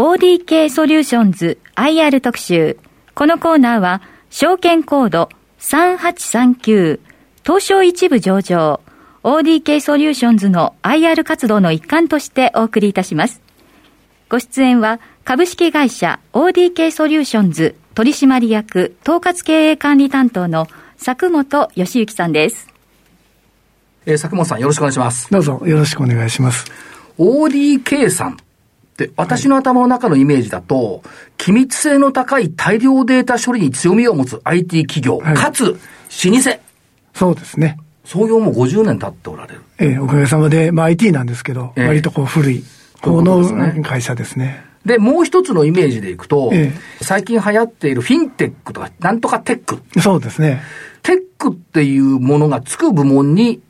ODK ソリューションズ IR 特集。このコーナーは、証券コード3839東証一部上場 ODK ソリューションズの IR 活動の一環としてお送りいたします。ご出演は株式会社 ODK ソリューションズ取締役統括経営管理担当の佐久本義之さんです。えー、佐久本さんよろしくお願いします。どうぞよろしくお願いします。ODK さんって私の頭の中のイメージだと、機密性の高い大量データ処理に強みを持つ IT 企業、はい、かつ老舗。そうですね。創業も50年経っておられる。ええおかげさまで、まあ IT なんですけど、え割とこう古い方の会社ですね。で、もう一つのイメージでいくと、ええ、最近流行っているフィンテックとか、なんとかテック。そうですね。テックっていうものがつく部門に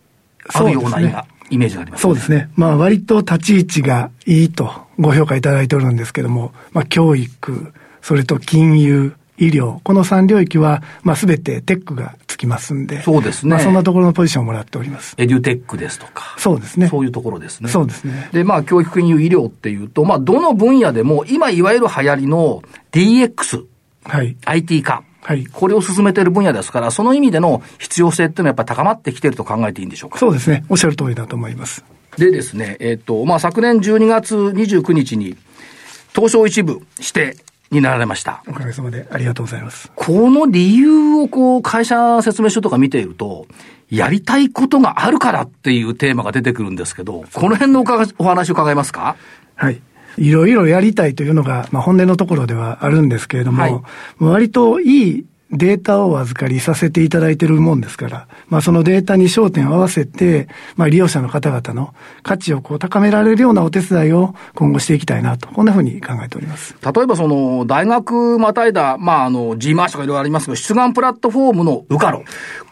あるような、ね、イメージがあります、ね、そうですね。まあ割と立ち位置がいいとご評価いただいておるんですけども、まあ教育、それと金融、医療、この3領域は、まあ、すべてテックがつきますんで、そうですね。まあ、そんなところのポジションをもらっております。エデュテックですとか。そうですね。そういうところですね。そうですね。で、まあ、教育、金融、医療っていうと、まあ、どの分野でも、今いわゆる流行りの DX、はい。IT 化。はい。これを進めている分野ですから、その意味での必要性っていうのはやっぱり高まってきていると考えていいんでしょうか？そうですね。おっしゃる通りだと思います。でですね、えっ、ー、と、まあ、昨年12月29日に、東証一部してになられました。おかげさまでありがとうございます。この理由をこう、会社説明書とか見ていると、やりたいことがあるからっていうテーマが出てくるんですけど、この辺のお話を伺えますか？はい。いろいろやりたいというのが、まあ、本音のところではあるんですけれども、はい、割といいデータをお預かりさせていただいているもんですから、まあそのデータに焦点を合わせて、まあ利用者の方々の価値をこう高められるようなお手伝いを今後していきたいなと、こんなふうに考えております。例えばその、大学またいだ、まああの、G マーシとかいろいろありますけど、出願プラットフォームのウカロ。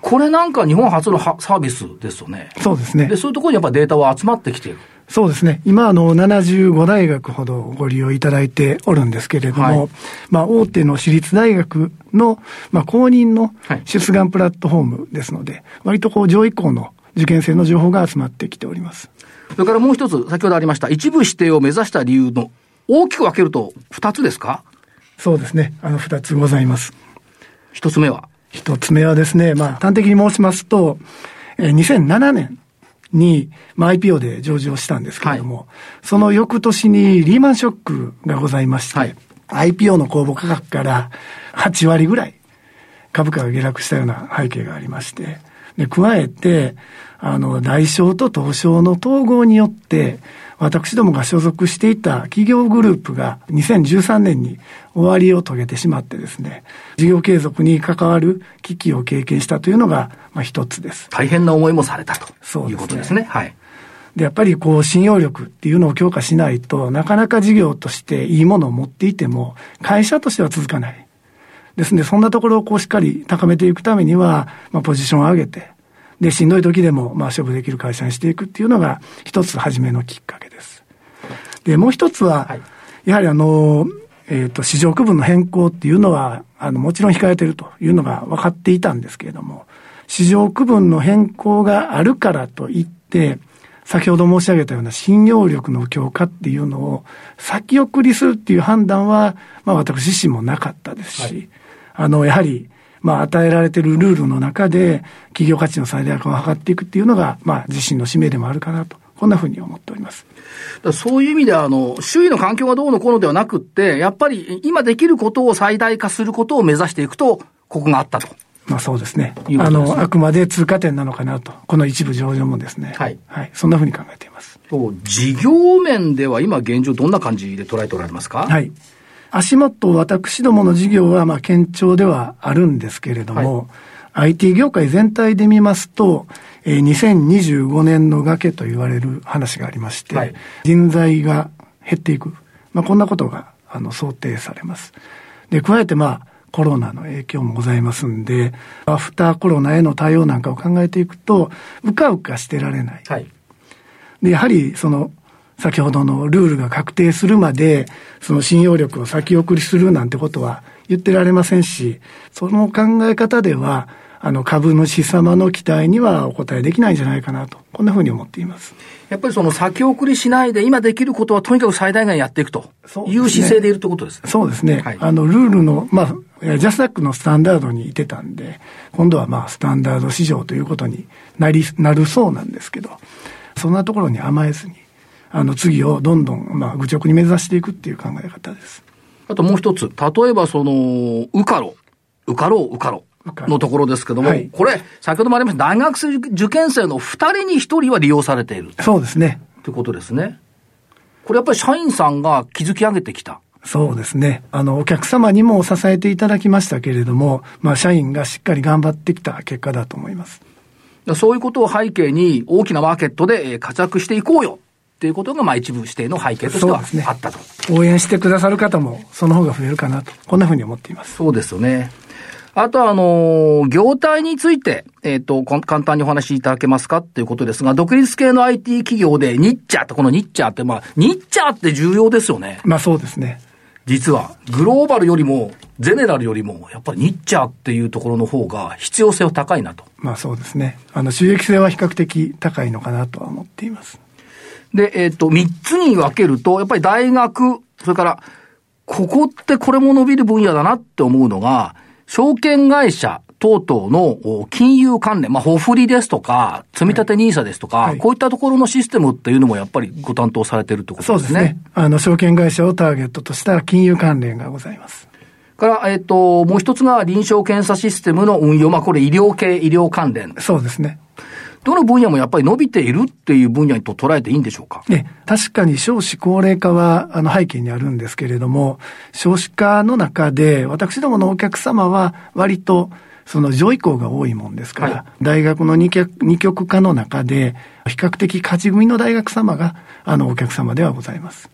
これなんか日本初のサービスですよね。そうですね。で、そういうところにやっぱデータは集まってきている。そうですね。今、あの、75大学ほどご利用いただいておるんですけれども、はい、まあ、大手の私立大学の、まあ、公認の出願プラットフォームですので、はい、割とこう、上位校の受験生の情報が集まってきております。それからもう一つ、先ほどありました、一部指定を目指した理由の、大きく分けると、二つですか？そうですね。あの、二つございます。一つ目は？一つ目はですね、まあ、端的に申しますと、えー、2007年に、まあ、IPO で上場したんですけれども、はい、その翌年にリーマンショックがございまして、はい、IPO の公募価格から8割ぐらい株価が下落したような背景がありまして、で、加えて、あの、大商と東証の統合によって、私どもが所属していた企業グループが2013年に終わりを遂げてしまってですね、事業継続に関わる危機を経験したというのが、まあ一つです。大変な思いもされたということですね。すねはい。で、やっぱりこう、信用力っていうのを強化しないとなかなか事業としていいものを持っていても、会社としては続かない。ですので、そんなところをこうしっかり高めていくためには、まあ、ポジションを上げて、で、しんどい時でも、まあ、勝負できる会社にしていくっていうのが、一つ初めのきっかけでもう一つは、はい、やはりあの、えっ、ー、と、市場区分の変更っていうのは、あの、もちろん控えてるというのが分かっていたんですけれども、市場区分の変更があるからといって、先ほど申し上げたような信用力の強化っていうのを先送りするっていう判断は、まあ私自身もなかったですし、はい、あの、やはり、まあ、与えられているルールの中で、企業価値の最大化を図っていくっていうのが、まあ、自身の使命でもあるかなと、こんなふうに思っております。そういう意味では、あの、周囲の環境がどうのこうのではなくって、やっぱり今できることを最大化することを目指していくと、ここがあったと。まあそうですね。すねあの、あくまで通過点なのかなと。この一部上場もですね。はい。はい。そんなふうに考えています。そう、事業面では今現状どんな感じで捉えておられますか？はい。足元、私どもの事業は、まあ、堅調ではあるんですけれども、はい、IT 業界全体で見ますと、えー、2025年の崖と言われる話がありまして、はい、人材が減っていく。まあ、こんなことが、あの、想定されます。で、加えて、まあ、コロナの影響もございますんで、アフターコロナへの対応なんかを考えていくと、うかうかしてられない。はい、で、やはり、その、先ほどのルールが確定するまで、その信用力を先送りするなんてことは言ってられませんし、その考え方では、あの、株主様の期待にはお答えできないんじゃないかなと、こんなふうに思っています。やっぱりその先送りしないで、今できることはとにかく最大限やっていくという姿勢でいるということですね。そうですね。はい、あの、ルールの、まあ、ジャスダックのスタンダードにいてたんで、今度はまあ、スタンダード市場ということになり、なるそうなんですけど、そんなところに甘えずに、あの、次をどんどん、まあ、愚直に目指していくっていう考え方です。あともう一つ、例えばその、ウカロ、ウカロ、ウカロ。のところですけども、はい、これ、先ほどもありました、大学生受験生の2人に1人は利用されている。そうですね。ということですね。これやっぱり社員さんが築き上げてきた。そうですね。あの、お客様にも支えていただきましたけれども、まあ、社員がしっかり頑張ってきた結果だと思います。そういうことを背景に、大きなマーケットで活躍していこうよ。っていうことが、まあ一部指定の背景としてはあったと、ね。応援してくださる方も、その方が増えるかなと、こんなふうに思っています。そうですよね。あとは、あのー、業態について、えっ、ー、と、簡単にお話しいただけますかっていうことですが、独立系の IT 企業でニッチャーって、このニッチャーって、まあ、ニッチャーって重要ですよね。まあそうですね。実は、グローバルよりも、ゼネラルよりも、やっぱりニッチャーっていうところの方が必要性は高いなと。まあそうですね。あの、収益性は比較的高いのかなとは思っています。で、えっ、ー、と、三つに分けると、やっぱり大学、それから、ここってこれも伸びる分野だなって思うのが、証券会社等々の金融関連、まあ、保振りですとか、積立 NISA ですとか、はい、こういったところのシステムっていうのもやっぱりご担当されてるってことですね。そうですね。あの、証券会社をターゲットとした金融関連がございます。から、えっ、と、もう一つが臨床検査システムの運用。まあ、これ医療系、医療関連。そうですね。どの分野もやっぱり伸びているっていう分野と捉えていいんでしょうか？ね、確かに少子高齢化はあの背景にあるんですけれども、少子化の中で私どものお客様は割とその上位校が多いもんですから、はい、大学の二極二極化の中で、比較的勝ち組の大学様が、あの、お客様ではございます。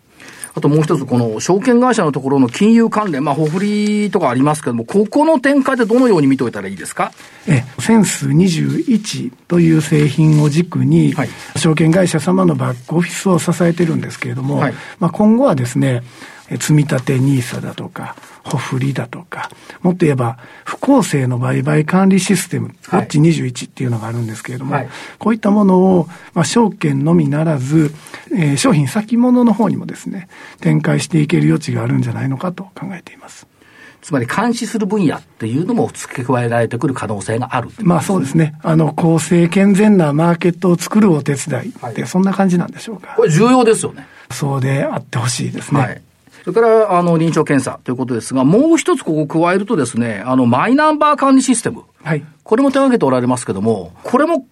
あともう一つ、この証券会社のところの金融関連、まあ、ほふりとかありますけども、ここの展開でどのように見ておいたらいいですか？え、センス21という製品を軸に、はい、証券会社様のバックオフィスを支えてるんですけれども、はい、まあ、今後はですね、積立 NISA だとか、保振りだとか、もっと言えば、不公正の売買管理システム、ウォッチ21っていうのがあるんですけれども、はい、こういったものを、まあ、証券のみならず、えー、商品先物の方にもですね、展開していける余地があるんじゃないのかと考えています。つまり監視する分野っていうのも付け加えられてくる可能性がある、まあそうですね。あの、公正健全なマーケットを作るお手伝いって、そんな感じなんでしょうか。これ重要ですよね。そうであってほしいですね。はいそれから、あの、臨床検査ということですが、もう一つここ加えるとですね、あの、マイナンバー管理システム。はい。これも手掛けておられますけども、これも、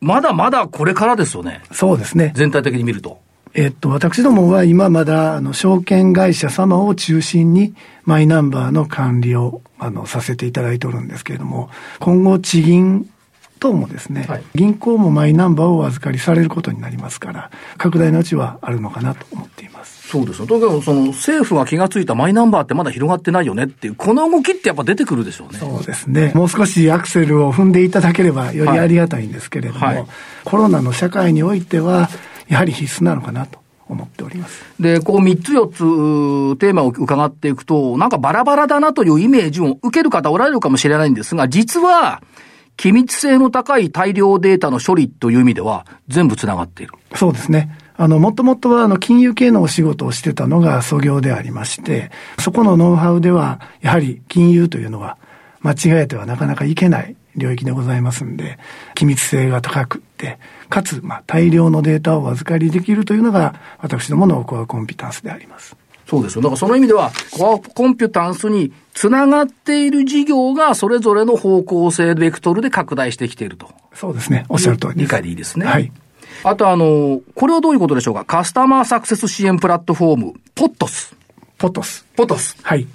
まだまだこれからですよね。そうですね。全体的に見ると。えっと、私どもは今まだ、あの、証券会社様を中心に、マイナンバーの管理を、あの、させていただいておるんですけれども、今後、地銀等もですね、はい、銀行もマイナンバーをお預かりされることになりますから、拡大のうちはあるのかなと思っています。そうですよ。だからその政府が気がついたマイナンバーってまだ広がってないよねっていう、この動きってやっぱ出てくるでしょうね。そうですね。もう少しアクセルを踏んでいただければよりありがたいんですけれども、はいはい、コロナの社会においては、やはり必須なのかなと。思っております。で、こう3つ4つテーマを伺っていくと、なんかバラバラだなというイメージを受ける方おられるかもしれないんですが、実は、機密性の高い大量データの処理という意味では、全部つながっている。そうですね。あの、もともとは、あの、金融系のお仕事をしてたのが創業でありまして、そこのノウハウでは、やはり金融というのは、間違えてはなかなかいけない領域でございますんで、機密性が高くって、かつ、まあ、大量のデータをお預かりできるというのが、私どものコアコンピタンスであります。そうですよ。だからその意味では、コアコンピュタンスにつながっている事業がそれぞれの方向性、ベクトルで拡大してきていると。そうですね。おっしゃる通り理解でいいですね。はい。あとあの、これはどういうことでしょうか？カスタマーサクセス支援プラットフォーム、ポットス。ポットス。ポットス。はい。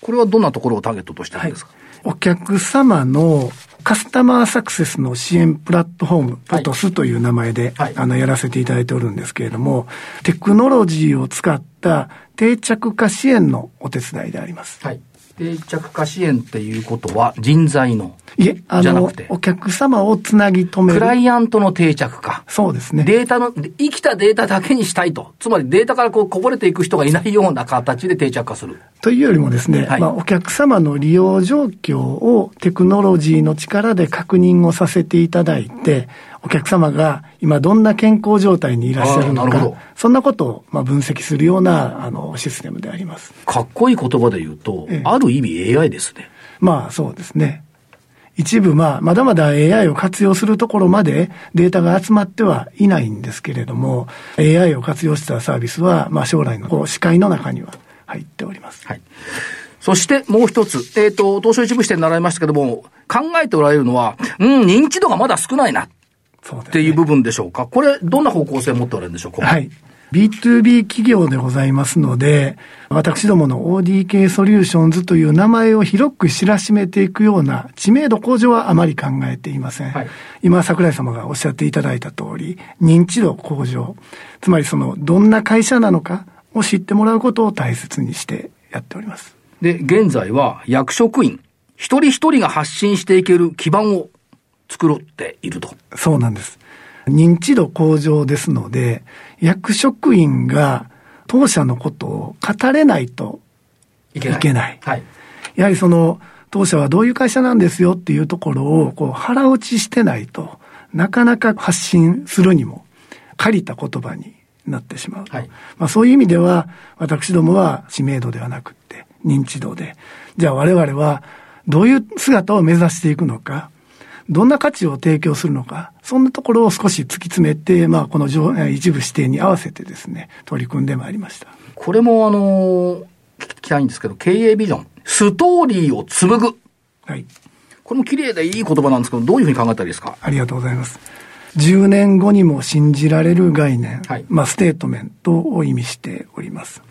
これはどんなところをターゲットとしてるんですか、はい、お客様のカスタマーサクセスの支援プラットフォーム、ポトスという名前で、はい、あの、やらせていただいておるんですけれども、テクノロジーを使った定着化支援のお手伝いであります。はい。定着化支援っていうことは人材のいえ、あの、お客様をつなぎ止める。クライアントの定着化。そうですね。データの、生きたデータだけにしたいと。つまりデータからこうこぼれていく人がいないような形で定着化する。というよりもですね、はい、まあ、お客様の利用状況をテクノロジーの力で確認をさせていただいて、お客様が今どんな健康状態にいらっしゃるのか、そんなことをまあ分析するようなあのシステムであります。かっこいい言葉で言うと、ええ、ある意味 AI ですね。まあそうですね。一部、まあ、まだまだ AI を活用するところまでデータが集まってはいないんですけれども、AI を活用したサービスは、まあ、将来のこう視界の中には入っております。はい。そしてもう一つ、えっ、ー、と、東証一部支店習いましたけども、考えておられるのは、うん、認知度がまだ少ないな。っていう部分でしょうか？これ、どんな方向性を持っておられるんでしょう？か。はい。B2B 企業でございますので、私どもの ODK ソリューションズという名前を広く知らしめていくような知名度向上はあまり考えていません。はい、今、桜井様がおっしゃっていただいた通り、認知度向上、つまりその、どんな会社なのかを知ってもらうことを大切にしてやっております。で、現在は役職員、一人一人が発信していける基盤を作っていると。そうなんです。認知度向上ですので、役職員が当社のことを語れないといけない。いけないはい、やはりその、当社はどういう会社なんですよっていうところをこう腹落ちしてないとなかなか発信するにも借りた言葉になってしまう。はい、まあそういう意味では私どもは知名度ではなくって認知度で、じゃあ我々はどういう姿を目指していくのか、どんな価値を提供するのか、そんなところを少し突き詰めて、まあ、この一部指定に合わせてですね、取り組んでまいりました。これもあの聞きたいんですけど、経営ビジョン、ストーリーを紡ぐ。はい。これも綺麗でいい言葉なんですけど、どういうふうに考えたらいいですか？ありがとうございます。10年後にも信じられる概念、はい、まあ、ステートメントを意味しております。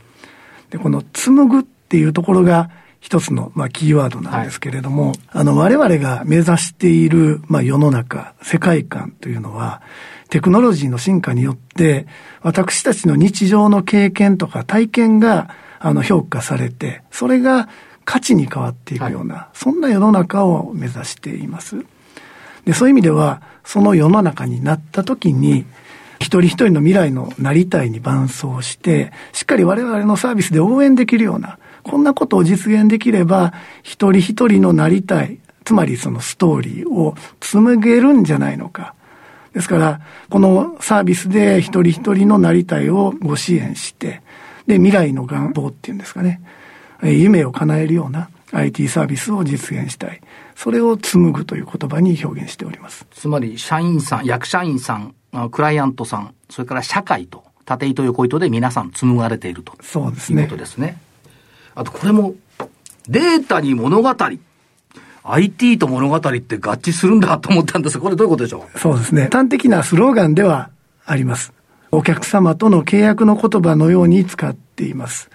で、この紡ぐっていうところが、一つの、まあ、キーワードなんですけれども、はい、あの、我々が目指している、まあ、世の中、世界観というのは、テクノロジーの進化によって、私たちの日常の経験とか体験が、あの、評価されて、それが価値に変わっていくような、はい、そんな世の中を目指しています。で、そういう意味では、その世の中になった時に、一人一人の未来のなりたいに伴走して、しっかり我々のサービスで応援できるような、こんなことを実現できれば、一人一人のなりたい、つまりそのストーリーを紡げるんじゃないのか。ですから、このサービスで一人一人のなりたいをご支援して、で、未来の願望っていうんですかね、夢を叶えるような IT サービスを実現したい。それを紡ぐという言葉に表現しております。つまり、社員さん、役社員さん、クライアントさん、それから社会と、縦糸横糸で皆さん紡がれていると。そうですね。いうことですね。あとこれも、データに物語。IT と物語って合致するんだと思ったんですが、これどういうことでしょう？そうですね。端的なスローガンではあります。お客様との契約の言葉のように使っています。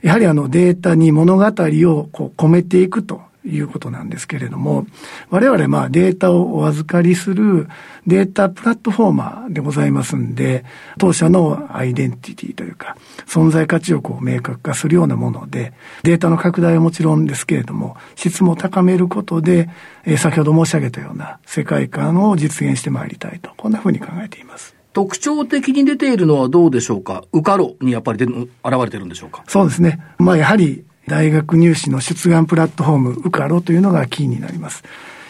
やはりあのデータに物語をこう込めていくということなんですけれども、我々まあデータをお預かりするデータプラットフォーマーでございますんで、当社のアイデンティティというか、存在価値をこう明確化するようなもので、データの拡大はもちろんですけれども、質も高めることで、えー、先ほど申し上げたような世界観を実現してまいりたいと、こんなふうに考えています。特徴的に出ているのはどうでしょうか？ウカロにやっぱり現れてるんでしょうか？そうですね。まあやはり大学入試の出願プラットフォーム、ウカロというのがキーになります。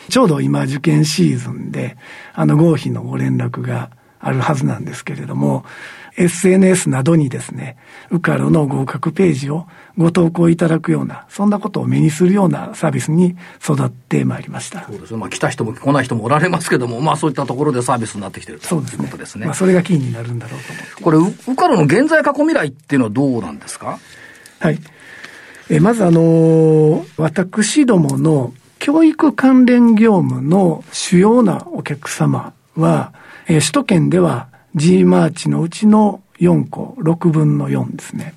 ちょうど今受験シーズンで、あの合否のご連絡があるはずなんですけれども、SNS などにですね、ウカロの合格ページをご投稿いただくような、そんなことを目にするようなサービスに育ってまいりました。そうですね。まあ来た人も来ない人もおられますけども、まあそういったところでサービスになってきてるということですね。まあそれがキーになるんだろうと思って。これ、ウカロの現在過去未来っていうのはどうなんですか？はい。えまずあの、私どもの教育関連業務の主要なお客様は、え首都圏では G マーチのうちの4個、6分の4ですね。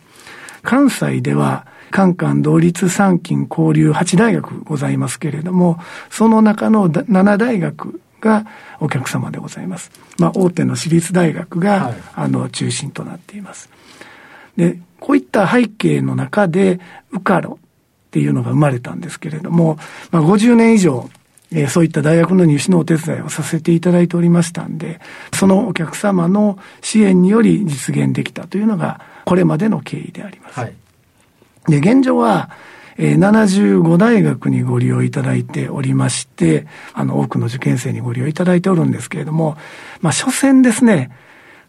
関西では、カンカン同立三金交流8大学ございますけれども、その中の7大学がお客様でございます。まあ、大手の私立大学が、はい、あの、中心となっています。で、こういった背景の中で、ウカロっっていうのが生まれたんですけれども、まあ、50年以上、えー、そういった大学の入試のお手伝いをさせていただいておりましたんで、そのお客様の支援により実現できたというのが、これまでの経緯であります。はい、で、現状は、えー、75大学にご利用いただいておりまして、あの、多くの受験生にご利用いただいておるんですけれども、まあ、所詮ですね、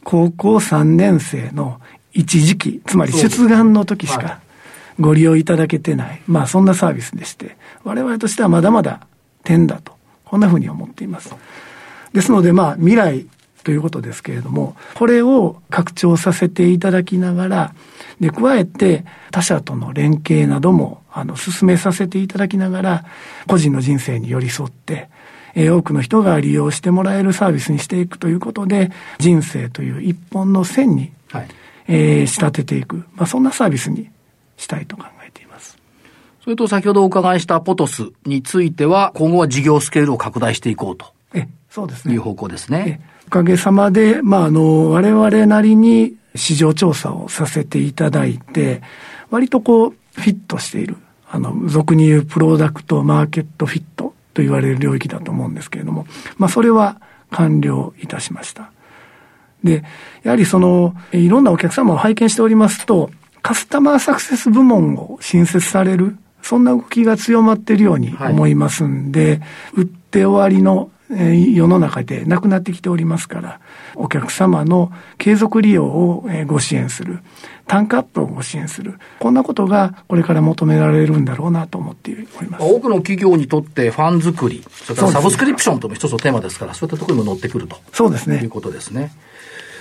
高校3年生の一時期、つまり出願の時しかご利用いただけてない、まあ、そんなサービスでして、我々としてはまだまだ点だと、こんなふうに思っています。ですので、まあ、未来ということですけれども、これを拡張させていただきながら、で、加えて他社との連携なども、あの、進めさせていただきながら、個人の人生に寄り添って、えー、多くの人が利用してもらえるサービスにしていくということで、人生という一本の線に、はい、えー、仕立てていく、まあ、そんなサービスにしたいと考えています。それと先ほどお伺いしたポトスについては、今後は事業スケールを拡大していこうと。え、そうですね。いう方向ですね。おかげさまで、まあ、あの、我々なりに市場調査をさせていただいて、割とこう、フィットしている。あの、俗に言うプロダクトマーケットフィットと言われる領域だと思うんですけれども、まあ、それは完了いたしました。で、やはりその、いろんなお客様を拝見しておりますと、カスタマーサクセス部門を新設される、そんな動きが強まっているように思いますんで、はい、売って終わりの世の中でなくなってきておりますから、お客様の継続利用をご支援する、単価アップをご支援する、こんなことがこれから求められるんだろうなと思っております。多くの企業にとってファン作り、それからサブスクリプションとも一つのテーマですから、そういったところにも乗ってくると。そうですね。いうことですね。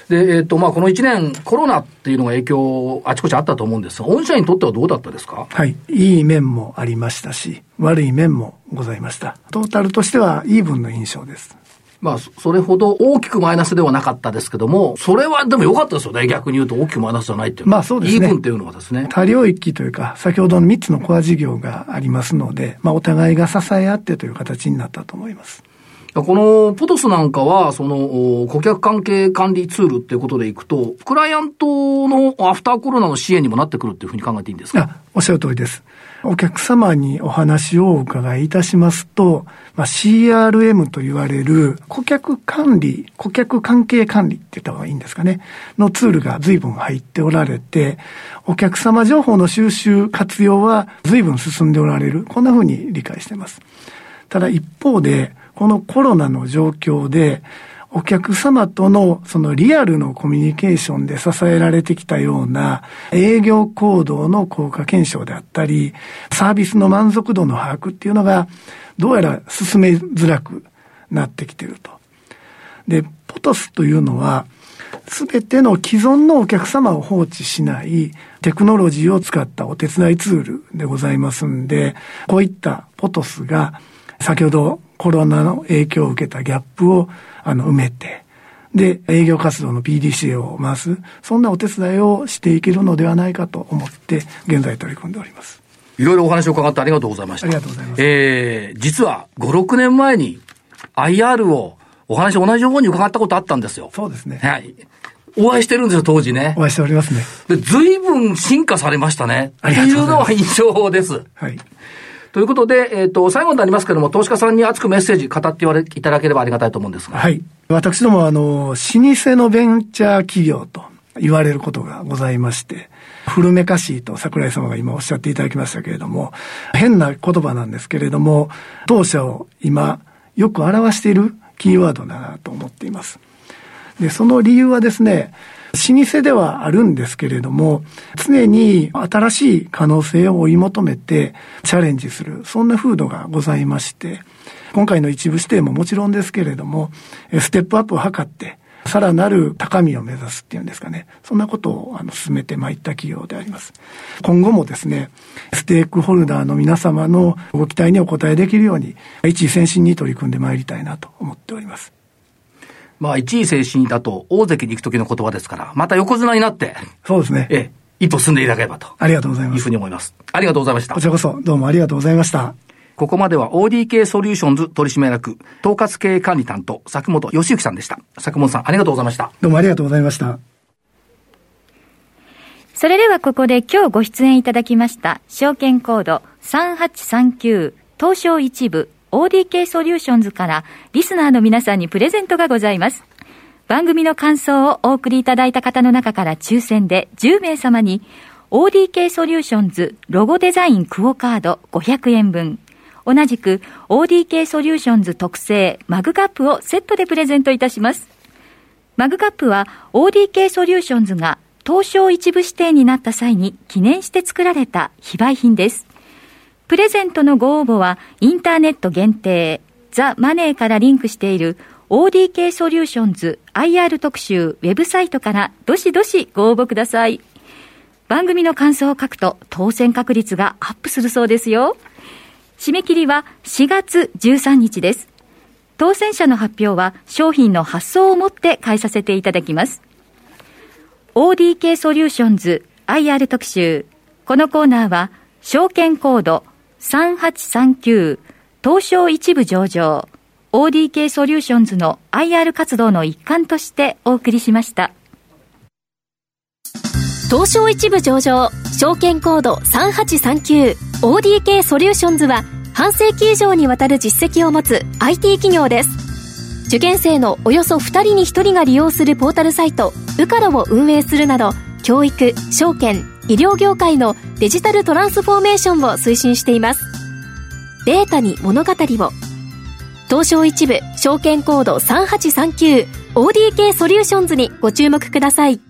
で、えっ、ー、と、まあ、この1年、コロナっていうのが影響、あちこちあったと思うんですが、御社にとってはどうだったですか？はい。いい面もありましたし、悪い面もございました。トータルとしては、イーブンの印象です。まあ、それほど大きくマイナスではなかったですけども、それはでも良かったですよね。逆に言うと大きくマイナスじゃないっていう。まあそうですね。イーブンっていうのはですね。多領域というか、先ほどの3つのコア事業がありますので、まあお互いが支え合ってという形になったと思います。このポトスなんかは、その顧客関係管理ツールっていうことでいくと、クライアントのアフターコロナの支援にもなってくるっていうふうに考えていいんですか？おっしゃる通りです。お客様にお話をお伺いいたしますと、まあ、CRM と言われる顧客管理、顧客関係管理って言った方がいいんですかね、のツールが随分入っておられて、お客様情報の収集、活用は随分進んでおられる。こんなふうに理解してます。ただ一方で、このコロナの状況で、お客様とのそのリアルのコミュニケーションで支えられてきたような営業行動の効果検証であったり、サービスの満足度の把握っていうのがどうやら進めづらくなってきてると。で、ポトスというのは、すべての既存のお客様を放置しないテクノロジーを使ったお手伝いツールでございますんで、こういったポトスが先ほどコロナの影響を受けたギャップをあの埋めて、で、営業活動の PDCA を回す、そんなお手伝いをしていけるのではないかと思って、現在取り組んでおります。いろいろお話を伺ってありがとうございました。ありがとうございます。えー、実は5、6年前に IR をお話同じように伺ったことあったんですよ。そうですね。はい。お会いしてるんですよ、当時ね。お会いしておりますね。で、随分進化されましたね。ありがとうございます。っていうのは印象です。はい。ということで、えっ、ー、と、最後になりますけれども、投資家さんに熱くメッセージ語っていただければありがたいと思うんですが。はい。私ども、あの、老舗のベンチャー企業と言われることがございまして、古めかしいと桜井様が今おっしゃっていただきましたけれども、変な言葉なんですけれども、当社を今、よく表しているキーワードだなと思っています。で、その理由はですね、老舗ではあるんですけれども、常に新しい可能性を追い求めてチャレンジする、そんな風土がございまして、今回の一部指定ももちろんですけれども、ステップアップを図って、さらなる高みを目指すっていうんですかね。そんなことをあの進めてまいった企業であります。今後もですね、ステークホルダーの皆様のご期待にお応えできるように、一位先進に取り組んでまいりたいなと思っております。まあ、一位精神だと大関に行く時の言葉ですから、また横綱になって。そうですね。ええ、一歩進んでいただければと。ありがとうございます。いうふうに思います。ありがとうございました。こちらこそ、どうもありがとうございました。ここまでは ODK ソリューションズ取締役、統括経営管理担当、佐本義行さんでした。佐本さん、ありがとうございました。どうもありがとうございました。それではここで今日ご出演いただきました、証券コード3839東証一部 ODK ソリューションズからリスナーの皆さんにプレゼントがございます。番組の感想をお送りいただいた方の中から抽選で10名様に ODK ソリューションズロゴデザインクオカード500円分同じく ODK ソリューションズ特製マグカップをセットでプレゼントいたします。マグカップは ODK ソリューションズが東証一部指定になった際に記念して作られた非売品です。プレゼントのご応募はインターネット限定ザ・マネーからリンクしている ODK ソリューションズ IR 特集ウェブサイトからどしどしご応募ください。番組の感想を書くと当選確率がアップするそうですよ。締め切りは4月13日です。当選者の発表は商品の発送をもって代えさせていただきます。ODK ソリューションズ IR 特集。このコーナーは証券コード3839東証一部上場 ODK ソリューションズの IR 活動の一環としてお送りしました。東証一部上場証券コード 3839ODK ソリューションズは半世紀以上にわたる実績を持つ IT 企業です受験生のおよそ2人に1人が利用するポータルサイトウカロを運営するなど教育証券医療業界のデジタルトランスフォーメーションを推進しています。データに物語を。東証一部証券コード 3839ODK ソリューションズにご注目ください。